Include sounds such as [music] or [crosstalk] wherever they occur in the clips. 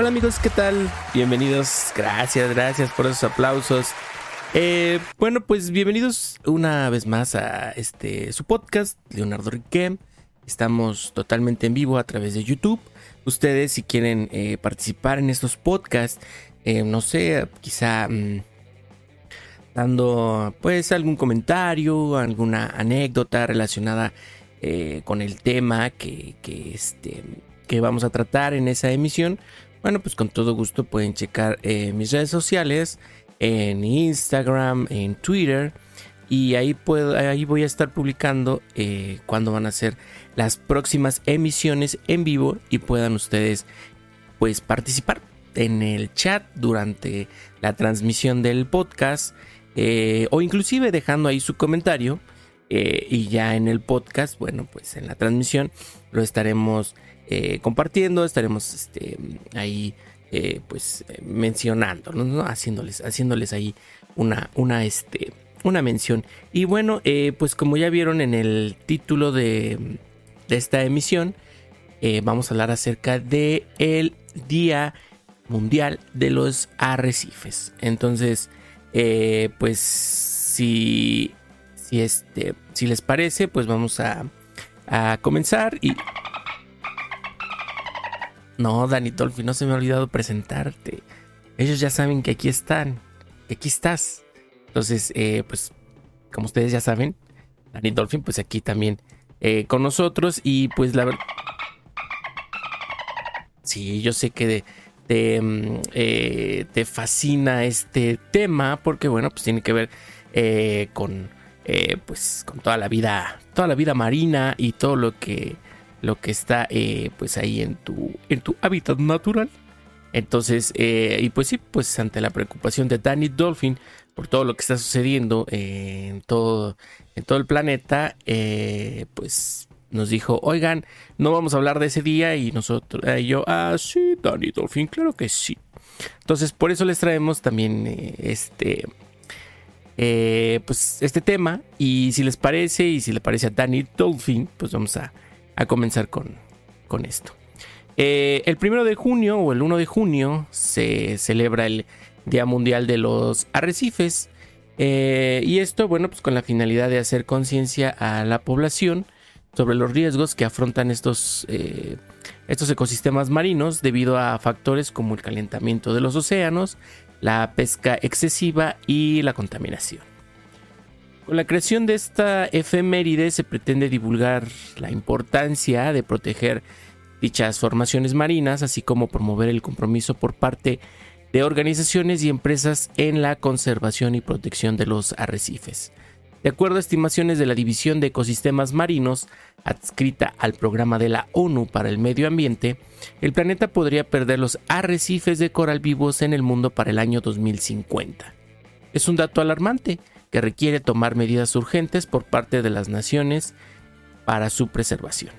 Hola amigos, ¿qué tal? Bienvenidos, gracias, gracias por esos aplausos. Eh, bueno, pues bienvenidos una vez más a este su podcast, Leonardo Riquem. Estamos totalmente en vivo a través de YouTube. Ustedes, si quieren eh, participar en estos podcasts, eh, no sé, quizá mm, dando pues algún comentario, alguna anécdota relacionada con el tema que, que, este, que vamos a tratar en esa emisión, bueno, pues con todo gusto pueden checar eh, mis redes sociales, en Instagram, en Twitter. Y ahí, puedo, ahí voy a estar publicando eh, cuando van a ser las próximas emisiones en vivo y puedan ustedes pues participar en el chat durante la transmisión del podcast eh, o inclusive dejando ahí su comentario y ya en el podcast, bueno pues en la transmisión lo estaremos eh, compartiendo, estaremos este, ahí eh, pues mencionando, haciéndoles, haciéndoles ahí una, una, este, una mención. Y bueno, eh, pues como ya vieron en el título de, esta emisión, vamos a hablar acerca de Día Mundial de los Arrecifes. Entonces, pues si, si, este, si les parece, pues vamos a, a comenzar y no, Dani Dolphy, no se me ha olvidado presentarte. Ellos ya saben que aquí están, que aquí estás. Entonces, eh, pues, como ustedes ya saben, Dani Dolphin, pues aquí también eh, con nosotros. Y pues la verdad. Sí, yo sé que te, mm, eh, te fascina este tema. Porque, bueno, pues tiene que ver con. pues con toda la vida. Toda la vida marina y todo lo que lo que está eh, pues ahí en tu, en tu hábitat natural. Entonces, eh, y pues sí, pues ante la preocupación de Danny Dolphin por todo lo que está sucediendo en, todo, en todo el planeta, eh, pues nos dijo, oigan, no vamos a hablar de ese día y nosotros, y yo, ah, sí, Danny Dolphin, claro que sí. Entonces, por eso les traemos también este, pues este tema y si les parece y si le parece a Danny Dolphin, pues vamos a a comenzar con, con esto. Eh, el primero de junio o el 1 de junio se celebra el Día Mundial de los Arrecifes. Eh, y esto, bueno, pues con la finalidad de hacer conciencia a la población sobre los riesgos que afrontan estos, eh, estos ecosistemas marinos debido a factores como el calentamiento de los océanos, la pesca excesiva y la contaminación. Con la creación de esta efeméride se pretende divulgar la importancia de proteger dichas formaciones marinas, así como promover el compromiso por parte de organizaciones y empresas en la conservación y protección de los arrecifes. De acuerdo a estimaciones de la División de Ecosistemas Marinos, adscrita al programa de la ONU para el Medio Ambiente, el planeta podría perder los arrecifes de coral vivos en el mundo para el año 2050. Es un dato alarmante, que requiere tomar medidas urgentes por parte de las naciones para su preservación.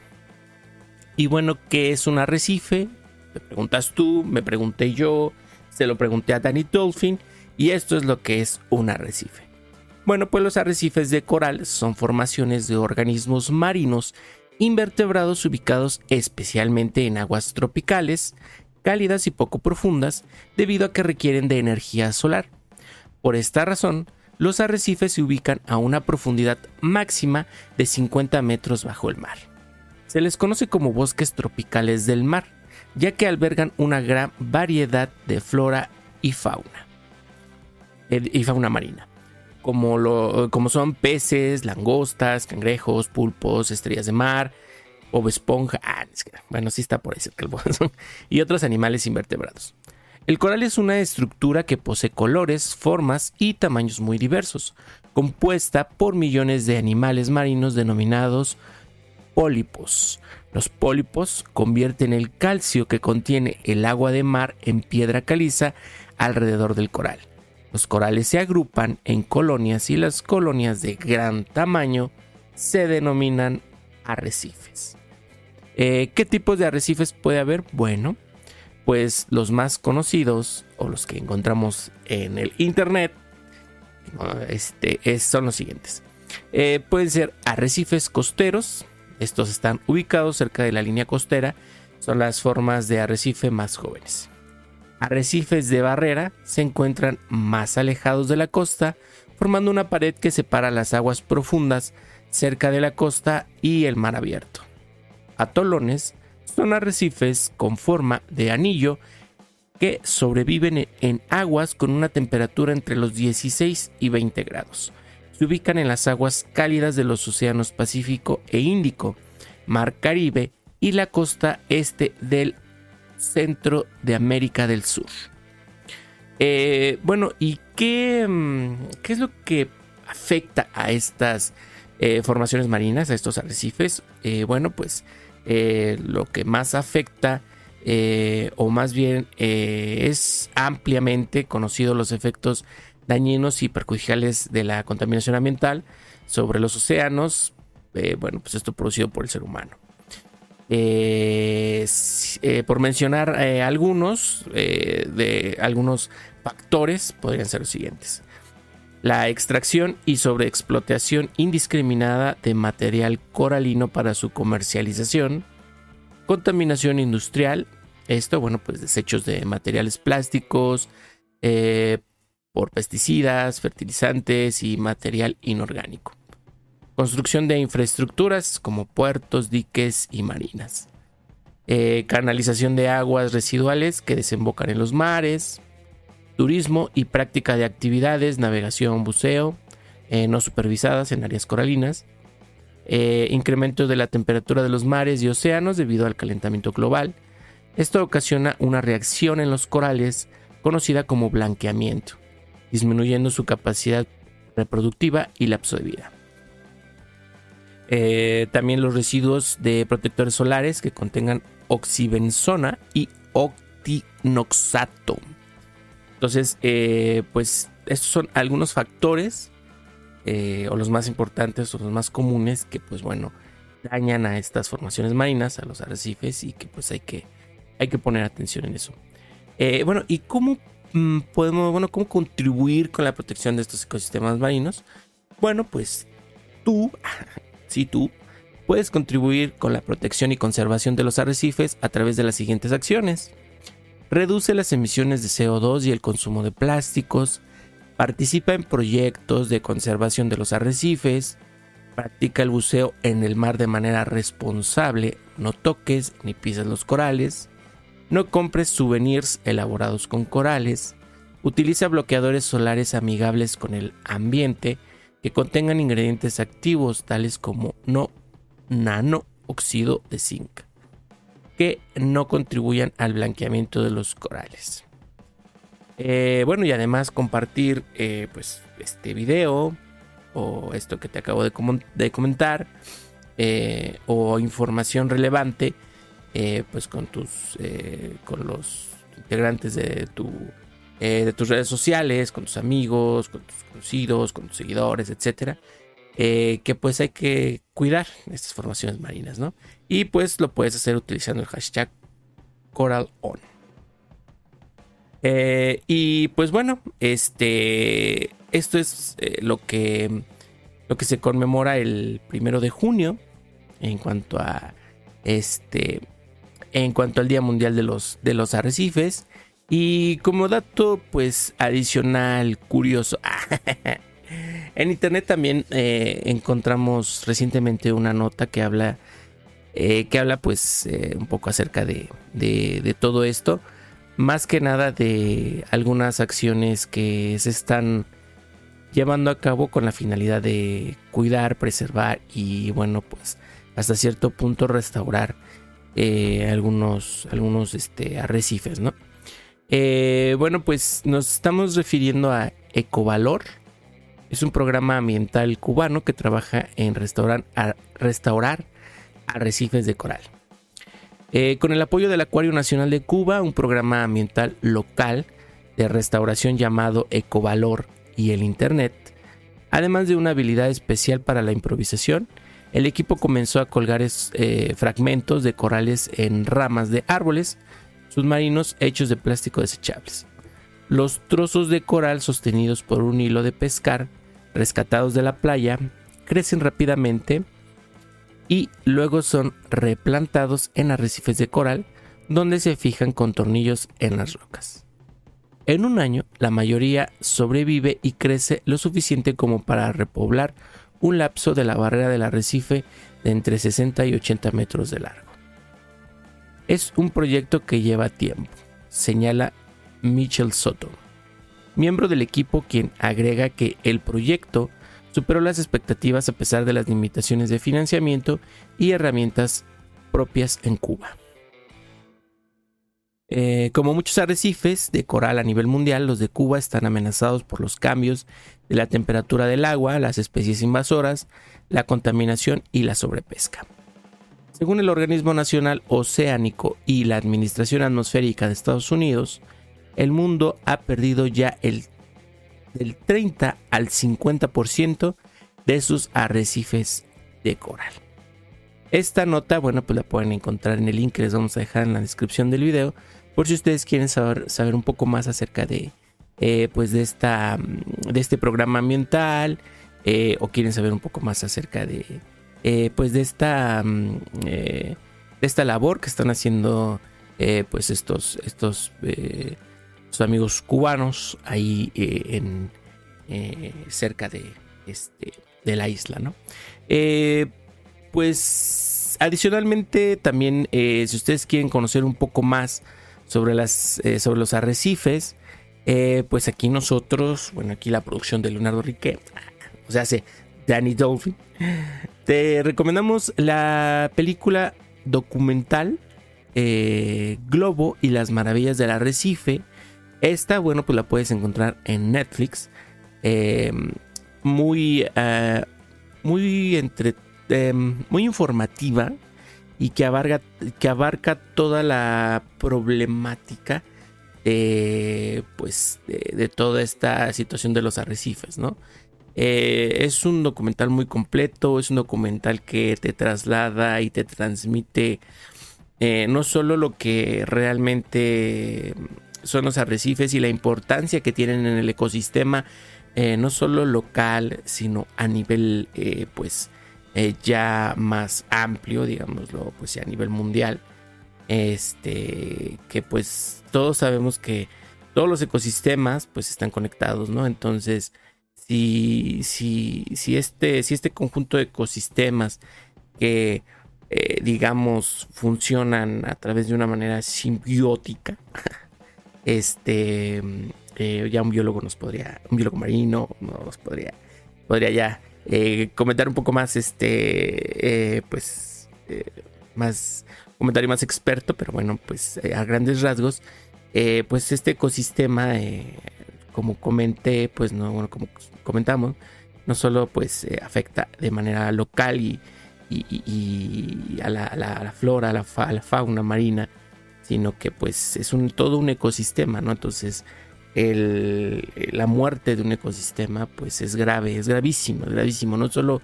Y bueno, ¿qué es un arrecife? Me preguntas tú, me pregunté yo, se lo pregunté a Danny Dolphin y esto es lo que es un arrecife. Bueno, pues los arrecifes de coral son formaciones de organismos marinos invertebrados ubicados especialmente en aguas tropicales, cálidas y poco profundas, debido a que requieren de energía solar. Por esta razón, los arrecifes se ubican a una profundidad máxima de 50 metros bajo el mar. Se les conoce como bosques tropicales del mar, ya que albergan una gran variedad de flora y fauna, y fauna marina, como, como son peces, langostas, cangrejos, pulpos, estrellas de mar, o esponja, ah, bueno, sí está por ahí cerca el [laughs] y otros animales invertebrados. El coral es una estructura que posee colores, formas y tamaños muy diversos, compuesta por millones de animales marinos denominados pólipos. Los pólipos convierten el calcio que contiene el agua de mar en piedra caliza alrededor del coral. Los corales se agrupan en colonias y las colonias de gran tamaño se denominan arrecifes. Eh, ¿Qué tipos de arrecifes puede haber? Bueno, pues los más conocidos o los que encontramos en el internet este, son los siguientes. Eh, pueden ser arrecifes costeros, estos están ubicados cerca de la línea costera, son las formas de arrecife más jóvenes. Arrecifes de barrera se encuentran más alejados de la costa, formando una pared que separa las aguas profundas cerca de la costa y el mar abierto. Atolones son arrecifes con forma de anillo que sobreviven en aguas con una temperatura entre los 16 y 20 grados. Se ubican en las aguas cálidas de los océanos Pacífico e Índico, Mar Caribe y la costa este del centro de América del Sur. Eh, bueno, ¿y qué, mm, qué, es lo que afecta a estas eh, formaciones marinas, a estos arrecifes? Eh, bueno, pues lo que más afecta eh, o más bien eh, es ampliamente conocido los efectos dañinos y perjudiciales de la contaminación ambiental sobre los océanos, eh, bueno, pues esto producido por el ser humano. por mencionar algunos de algunos factores podrían ser los siguientes. La extracción y sobreexplotación indiscriminada de material coralino para su comercialización, Contaminación industrial, esto, bueno, pues desechos de materiales plásticos, eh, por pesticidas, fertilizantes y material inorgánico. Construcción de infraestructuras como puertos, diques y marinas. Eh, canalización de aguas residuales que desembocan en los mares. Turismo y práctica de actividades, navegación, buceo, eh, no supervisadas en áreas coralinas. Eh, incremento de la temperatura de los mares y océanos debido al calentamiento global. Esto ocasiona una reacción en los corales conocida como blanqueamiento, disminuyendo su capacidad reproductiva y lapso de vida. Eh, también los residuos de protectores solares que contengan oxibenzona y octinoxato. Entonces, eh, pues estos son algunos factores eh, o los más importantes o los más comunes que pues bueno dañan a estas formaciones marinas, a los arrecifes y que pues hay que, hay que poner atención en eso. Eh, bueno, ¿y cómo mm, podemos, bueno, cómo contribuir con la protección de estos ecosistemas marinos? Bueno, pues tú, [laughs] sí tú, puedes contribuir con la protección y conservación de los arrecifes a través de las siguientes acciones. Reduce las emisiones de CO2 y el consumo de plásticos, Participa en proyectos de conservación de los arrecifes. Practica el buceo en el mar de manera responsable. No toques ni pises los corales. No compres souvenirs elaborados con corales. Utiliza bloqueadores solares amigables con el ambiente que contengan ingredientes activos tales como no nano óxido de zinc que no contribuyan al blanqueamiento de los corales. Eh, bueno, y además compartir eh, pues este video o esto que te acabo de, comentar eh, o información relevante pues con tus con los integrantes de tu de tus redes sociales, con tus amigos, con tus conocidos, con tus seguidores, etcétera. Que pues hay que cuidar estas formaciones marinas, ¿no? Y pues lo puedes hacer utilizando el hashtag CoralOn. Eh, y pues bueno, este, esto es eh, lo, que, lo que se conmemora el primero de junio en cuanto a este, en cuanto al Día Mundial de los, de los Arrecifes. Y como dato, pues adicional, curioso. [laughs] en internet también eh, encontramos recientemente una nota que habla, que habla pues un poco acerca de, de, de todo esto más que nada de algunas acciones que se están llevando a cabo con la finalidad de cuidar, preservar y bueno, pues hasta cierto punto restaurar eh, algunos, algunos este, arrecifes, ¿no? Eh, bueno, pues nos estamos refiriendo a Ecovalor. Es un programa ambiental cubano que trabaja en restaurar, arrecifes de coral. Eh, con el apoyo del Acuario Nacional de Cuba, un programa ambiental local de restauración llamado Ecovalor y el Internet, además de una habilidad especial para la improvisación, el equipo comenzó a colgar eh, fragmentos de corales en ramas de árboles submarinos hechos de plástico desechables. Los trozos de coral sostenidos por un hilo de pescar, rescatados de la playa, crecen rápidamente y luego son replantados en arrecifes de coral donde se fijan con tornillos en las rocas. En un año, la mayoría sobrevive y crece lo suficiente como para repoblar un lapso de la barrera del arrecife de entre 60 y 80 metros de largo. Es un proyecto que lleva tiempo, señala Mitchell Soto, miembro del equipo quien agrega que el proyecto superó las expectativas a pesar de las limitaciones de financiamiento y herramientas propias en Cuba. Eh, como muchos arrecifes de coral a nivel mundial, los de Cuba están amenazados por los cambios de la temperatura del agua, las especies invasoras, la contaminación y la sobrepesca. Según el Organismo Nacional Oceánico y la Administración Atmosférica de Estados Unidos, el mundo ha perdido ya el del 30 al 50% de sus arrecifes de coral. Esta nota, bueno, pues la pueden encontrar en el link que les vamos a dejar en la descripción del video, por si ustedes quieren saber, saber un poco más acerca de, eh, pues de, esta, de este programa ambiental eh, o quieren saber un poco más acerca de, eh, pues de esta, mm, de esta labor que están haciendo pues estos, estos, amigos cubanos ahí en, cerca de, este, de la isla, ¿no? pues adicionalmente también si ustedes quieren conocer un poco más sobre, las, eh, sobre los arrecifes, eh, pues aquí nosotros, bueno, aquí la producción de Leonardo Rique, o sea, hace Danny Dolphin, te recomendamos la película documental eh, Globo y las maravillas del arrecife. Esta, bueno, pues la puedes encontrar en Netflix. muy, muy, entre, muy informativa y que abarca, que abarca toda la problemática de, pues, de, toda esta situación de los arrecifes, ¿no? Eh, es un documental muy completo, es un documental que te traslada y te transmite eh, no solo lo que realmente son los arrecifes y la importancia que tienen en el ecosistema, eh, no solo local, sino a nivel, pues, eh, ya más amplio, digámoslo, pues a nivel mundial. Este, que pues todos sabemos que todos los ecosistemas pues están conectados, ¿no? Entonces, si, si, si, este, si este conjunto de ecosistemas que eh, digamos funcionan a través de una manera simbiótica, este, eh, ya un biólogo nos podría, un biólogo marino nos podría, podría ya eh, comentar un poco más, este, eh, pues, más, comentario más experto, pero bueno, pues a grandes rasgos, pues este ecosistema, como comenté, pues no, bueno, como comentamos, no solo pues afecta de manera local y, a, la, flora, a la, a la fauna marina, sino que pues es todo un ecosistema, ¿no? Entonces, la muerte de un ecosistema pues es grave, es gravísimo, es gravísimo, no solo,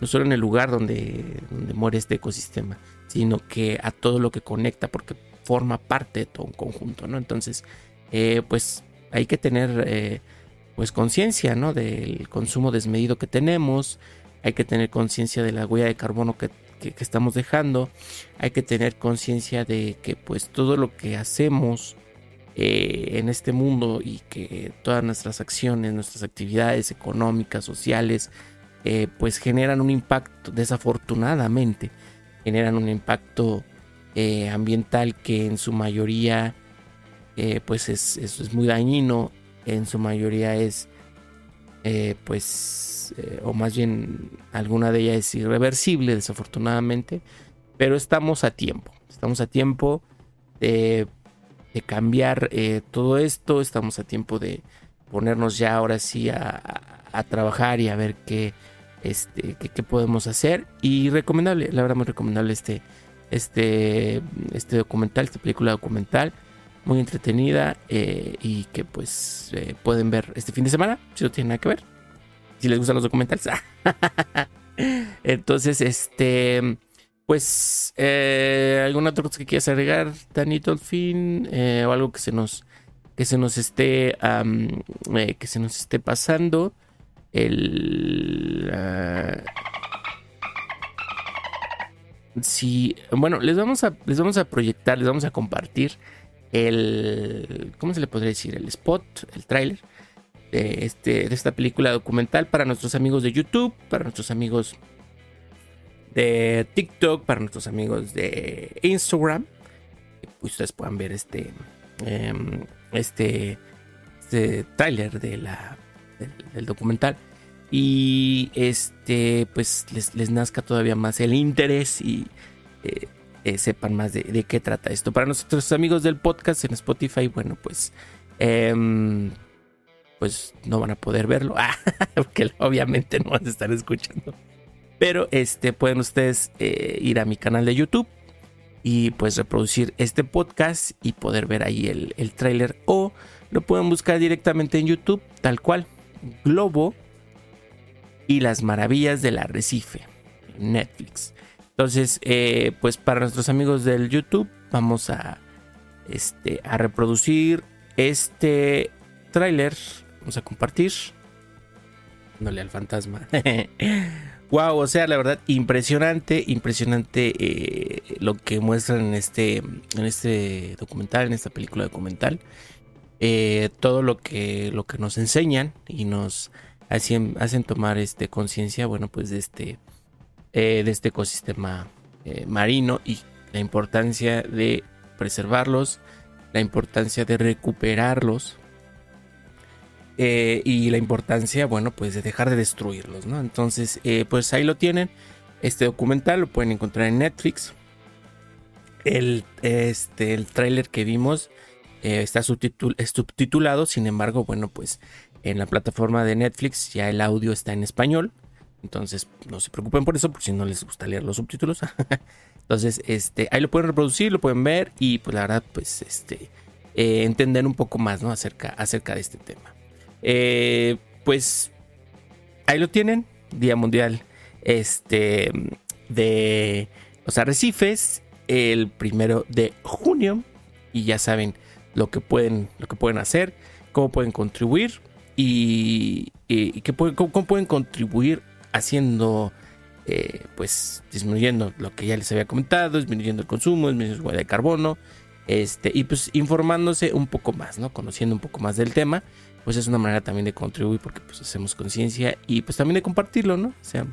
no solo en el lugar donde, donde muere este ecosistema, sino que a todo lo que conecta porque forma parte de todo un conjunto, ¿no? Entonces, eh, pues hay que tener eh, pues conciencia, ¿no? Del consumo desmedido que tenemos, hay que tener conciencia de la huella de carbono que, que estamos dejando, hay que tener conciencia de que pues todo lo que hacemos, eh, en este mundo y que todas nuestras acciones, nuestras actividades económicas, sociales, eh, pues generan un impacto, desafortunadamente, generan un impacto eh, ambiental que en su mayoría pues es, es, muy dañino, en su mayoría es pues, o más bien alguna de ellas es irreversible, desafortunadamente, pero estamos a tiempo, estamos a tiempo de de cambiar eh, todo esto. Estamos a tiempo de ponernos ya ahora sí a, trabajar y a ver qué, este, qué, podemos hacer. Y recomendable, la verdad muy recomendable este, este, este documental, esta película documental. Muy entretenida eh, y que pues eh, pueden ver este fin de semana, si no tiene nada que ver. Si les gustan los documentales. [laughs] Entonces, este pues, eh, ¿alguna otra cosa que quieras agregar, Danito, al fin? O algo que se nos, que se nos esté, que se nos esté pasando. El... Ah, sí, bueno, les vamos, a, les vamos a proyectar, les vamos a compartir el, ¿cómo se le podría decir? El spot, el tráiler de, este, de esta película documental para nuestros amigos de YouTube, para nuestros amigos de TikTok, para nuestros amigos de Instagram. Pues ustedes puedan ver este, em, este, este tráiler de la, del, documental. Y este, pues les, nazca todavía más el interés y eh, eh, sepan más de, qué trata esto. Para nuestros amigos del podcast en Spotify, bueno, pues, em, pues no van a poder verlo, [laughs] porque obviamente no van a estar escuchando. Pero este, pueden ustedes eh, ir a mi canal de YouTube y pues reproducir este podcast y poder ver ahí el, el o lo pueden buscar directamente en YouTube, tal cual, Globo y las maravillas del arrecife, Netflix. Entonces, eh, pues para nuestros amigos del YouTube, vamos a, este, a reproducir este tráiler. Vamos a compartir. Dándole al fantasma. [laughs] wow, o sea, la verdad, impresionante, impresionante eh, lo que muestran en este, en este documental, en esta película documental. Eh, todo lo que, lo que nos enseñan y nos hacen, hacen tomar este, conciencia, bueno, pues de este eh, de este ecosistema eh, marino y la importancia de preservarlos, la importancia de recuperarlos eh, y la importancia, bueno, pues de dejar de destruirlos, ¿no? Entonces, pues ahí lo tienen. Este documental lo pueden encontrar en Netflix. El, este, el tráiler que vimos está subtitulado, sin embargo, bueno, pues en la plataforma de Netflix ya el audio está en español. Entonces, no se preocupen por eso, por si no les gusta leer los subtítulos. [laughs] Entonces, este, ahí lo pueden reproducir, lo pueden ver y pues la verdad, pues, este, eh, entender un poco más, ¿no? Acerca, acerca de este tema. Eh, pues, ahí lo tienen, Día Mundial, este, de los arrecifes, el primero de junio y ya saben lo que pueden, lo que pueden hacer, cómo pueden contribuir y, y, cómo pueden contribuir haciendo, eh, pues disminuyendo lo que ya les había comentado, disminuyendo el consumo, disminuyendo de carbono, este, y pues informándose un poco más, ¿no? Conociendo un poco más del tema, pues es una manera también de contribuir porque pues hacemos conciencia y pues también de compartirlo, ¿no? O sea,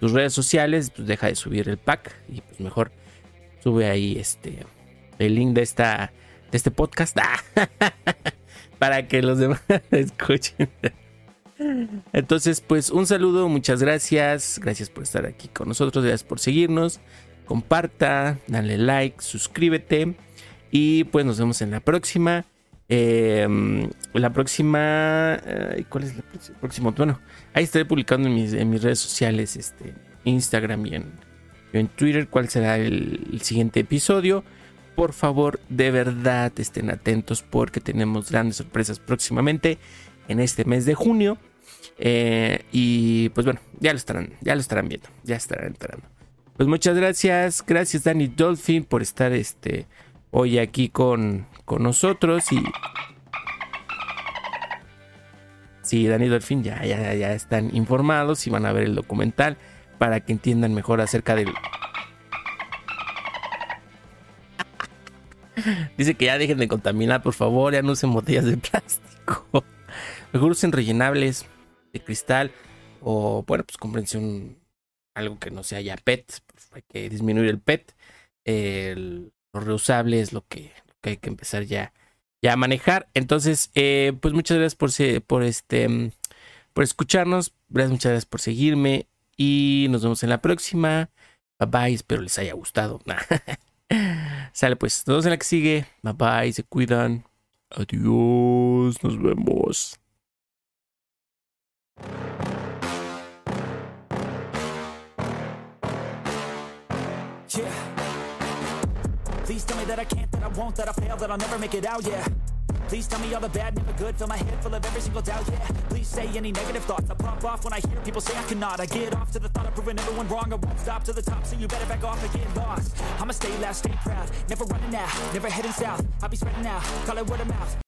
tus redes sociales, pues deja de subir el pack y pues mejor sube ahí este el link de esta de este podcast [laughs] [laughs] para que los demás [laughs] escuchen. Entonces, pues un saludo, muchas gracias. Gracias por estar aquí con nosotros, gracias por seguirnos. Comparta, dale like, suscríbete. Y pues nos vemos en la próxima. Em, la próxima. ¿Cuál es la próxima? Bueno, ahí estaré publicando en mis, redes sociales, este, Instagram y en, Twitter, cuál será el siguiente episodio. Por favor, de verdad estén atentos porque tenemos grandes sorpresas próximamente en este mes de junio. Eh, y pues bueno, ya lo estarán, ya lo estarán viendo, ya estarán entrando. Pues muchas gracias, gracias Danny Dolphin por estar este hoy aquí con, con nosotros y sí, Danny Dolphin ya, ya, ya están informados y van a ver el documental para que entiendan mejor acerca del Dice que ya dejen de contaminar, por favor, ya no usen botellas de plástico. Mejor usen rellenables de cristal o bueno, pues cómprense un algo que no sea ya PET, pues, hay que disminuir el PET, el, lo reusable es lo que, hay que empezar ya, ya a manejar. Entonces, eh, pues muchas gracias por, por este por escucharnos, gracias, muchas gracias por seguirme y nos vemos en la próxima. Bye bye, espero les haya gustado. [laughs] Sale pues, nos vemos en la que sigue. Bye bye, se cuidan. Adiós, nos vemos. Yeah. Please tell me that I can't, that I won't, that I fail, that I'll never make it out, yeah. Please tell me all the bad, never good, fill my head full of every single doubt, yeah. Please say any negative thoughts, I pop off when I hear people say I cannot. I get off to the thought of proving everyone wrong, I won't stop to the top, so you better back off and get lost. I'ma stay loud, stay proud, never running out, never heading south. I'll be spreading out, call it word of mouth.